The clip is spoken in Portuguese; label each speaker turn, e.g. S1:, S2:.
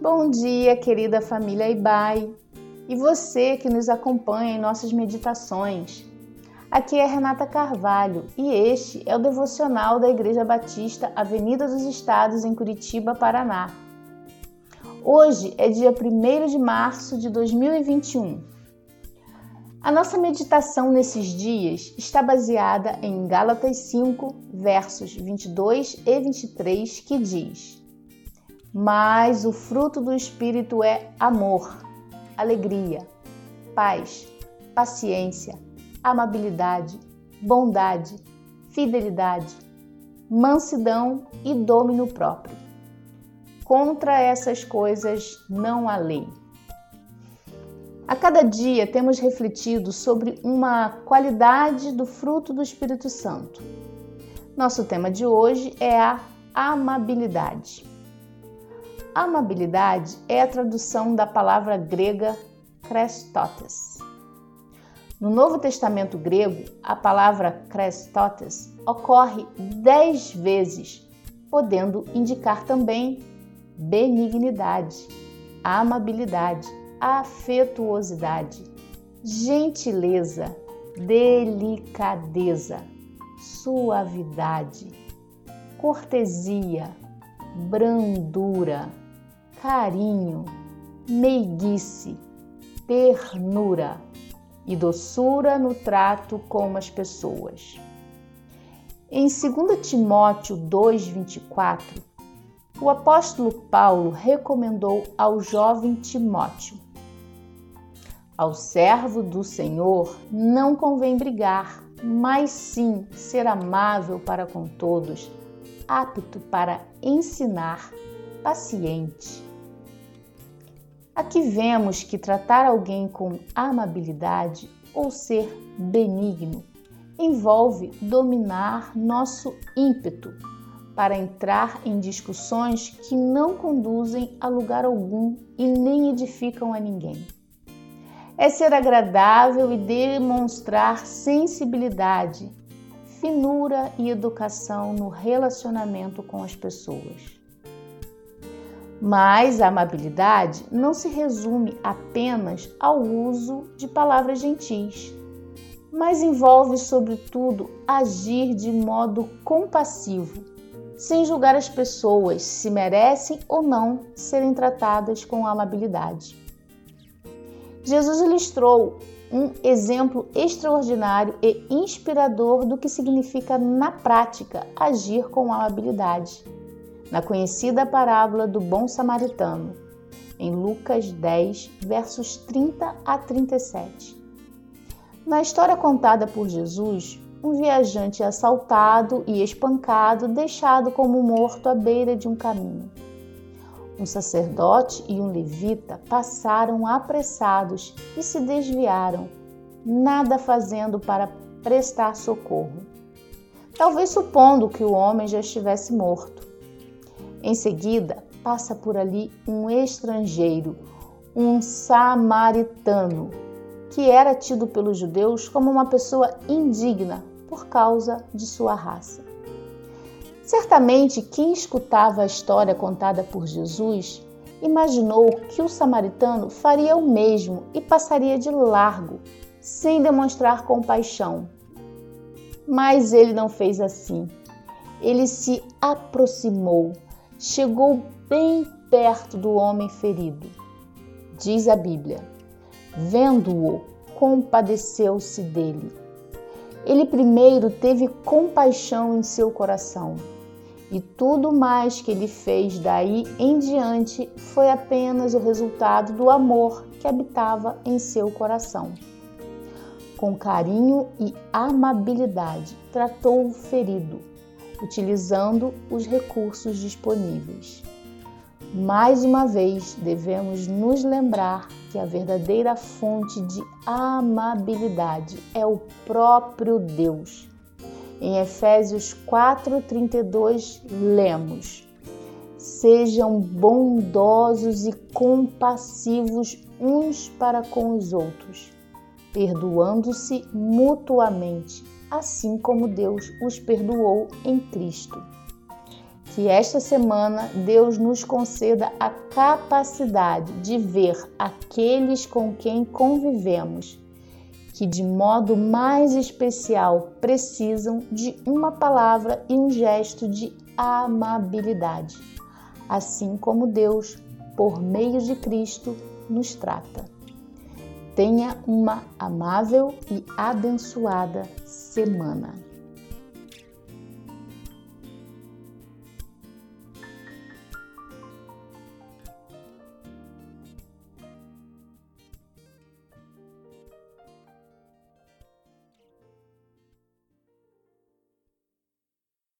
S1: Bom dia, querida família Ibai, e você que nos acompanha em nossas meditações. Aqui é Renata Carvalho e este é o devocional da Igreja Batista Avenida dos Estados, em Curitiba, Paraná. Hoje é dia 1 de março de 2021. A nossa meditação nesses dias está baseada em Gálatas 5, versos 22 e 23, que diz mas o fruto do Espírito é amor, alegria, paz, paciência, amabilidade, bondade, fidelidade, mansidão e domínio próprio. Contra essas coisas não há lei. A cada dia temos refletido sobre uma qualidade do fruto do Espírito Santo. Nosso tema de hoje é a amabilidade. Amabilidade é a tradução da palavra grega krestotes. No Novo Testamento grego, a palavra krestotes ocorre dez vezes, podendo indicar também benignidade, amabilidade, afetuosidade, gentileza, delicadeza, suavidade, cortesia, brandura carinho, meiguice, ternura e doçura no trato com as pessoas. Em 2 Timóteo 2,24, o apóstolo Paulo recomendou ao jovem Timóteo: Ao servo do Senhor não convém brigar, mas sim ser amável para com todos, apto para ensinar, paciente Aqui vemos que tratar alguém com amabilidade ou ser benigno envolve dominar nosso ímpeto para entrar em discussões que não conduzem a lugar algum e nem edificam a ninguém. É ser agradável e demonstrar sensibilidade, finura e educação no relacionamento com as pessoas. Mas a amabilidade não se resume apenas ao uso de palavras gentis, mas envolve, sobretudo, agir de modo compassivo, sem julgar as pessoas se merecem ou não serem tratadas com amabilidade. Jesus ilustrou um exemplo extraordinário e inspirador do que significa na prática agir com amabilidade na conhecida parábola do bom samaritano, em Lucas 10, versos 30 a 37. Na história contada por Jesus, um viajante é assaltado e espancado, deixado como morto à beira de um caminho. Um sacerdote e um levita passaram apressados e se desviaram, nada fazendo para prestar socorro. Talvez supondo que o homem já estivesse morto. Em seguida, passa por ali um estrangeiro, um samaritano, que era tido pelos judeus como uma pessoa indigna por causa de sua raça. Certamente, quem escutava a história contada por Jesus imaginou que o samaritano faria o mesmo e passaria de largo, sem demonstrar compaixão. Mas ele não fez assim. Ele se aproximou chegou bem perto do homem ferido. Diz a Bíblia: vendo-o, compadeceu-se dele. Ele primeiro teve compaixão em seu coração, e tudo mais que ele fez daí em diante foi apenas o resultado do amor que habitava em seu coração. Com carinho e amabilidade, tratou o ferido utilizando os recursos disponíveis. Mais uma vez, devemos nos lembrar que a verdadeira fonte de amabilidade é o próprio Deus. Em Efésios 4:32 lemos: Sejam bondosos e compassivos uns para com os outros, perdoando-se mutuamente assim como Deus os perdoou em Cristo. Que esta semana Deus nos conceda a capacidade de ver aqueles com quem convivemos, que de modo mais especial precisam de uma palavra e um gesto de amabilidade, assim como Deus, por meio de Cristo, nos trata. Tenha uma amável e abençoada semana.